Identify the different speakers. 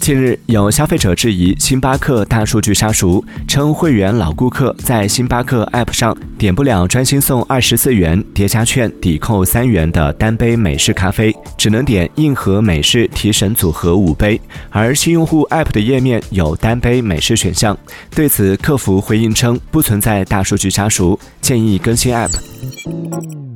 Speaker 1: 近日有消费者质疑星巴克大数据杀熟称会员老顾客在星巴克 app 上点不了专心送二十四元叠加券抵扣三元的单杯美式咖啡只能点硬核美式提神组合五杯。而新用户 app 的页面有单杯美式选项对此客服回应称不存在大数据杀熟建议更新 app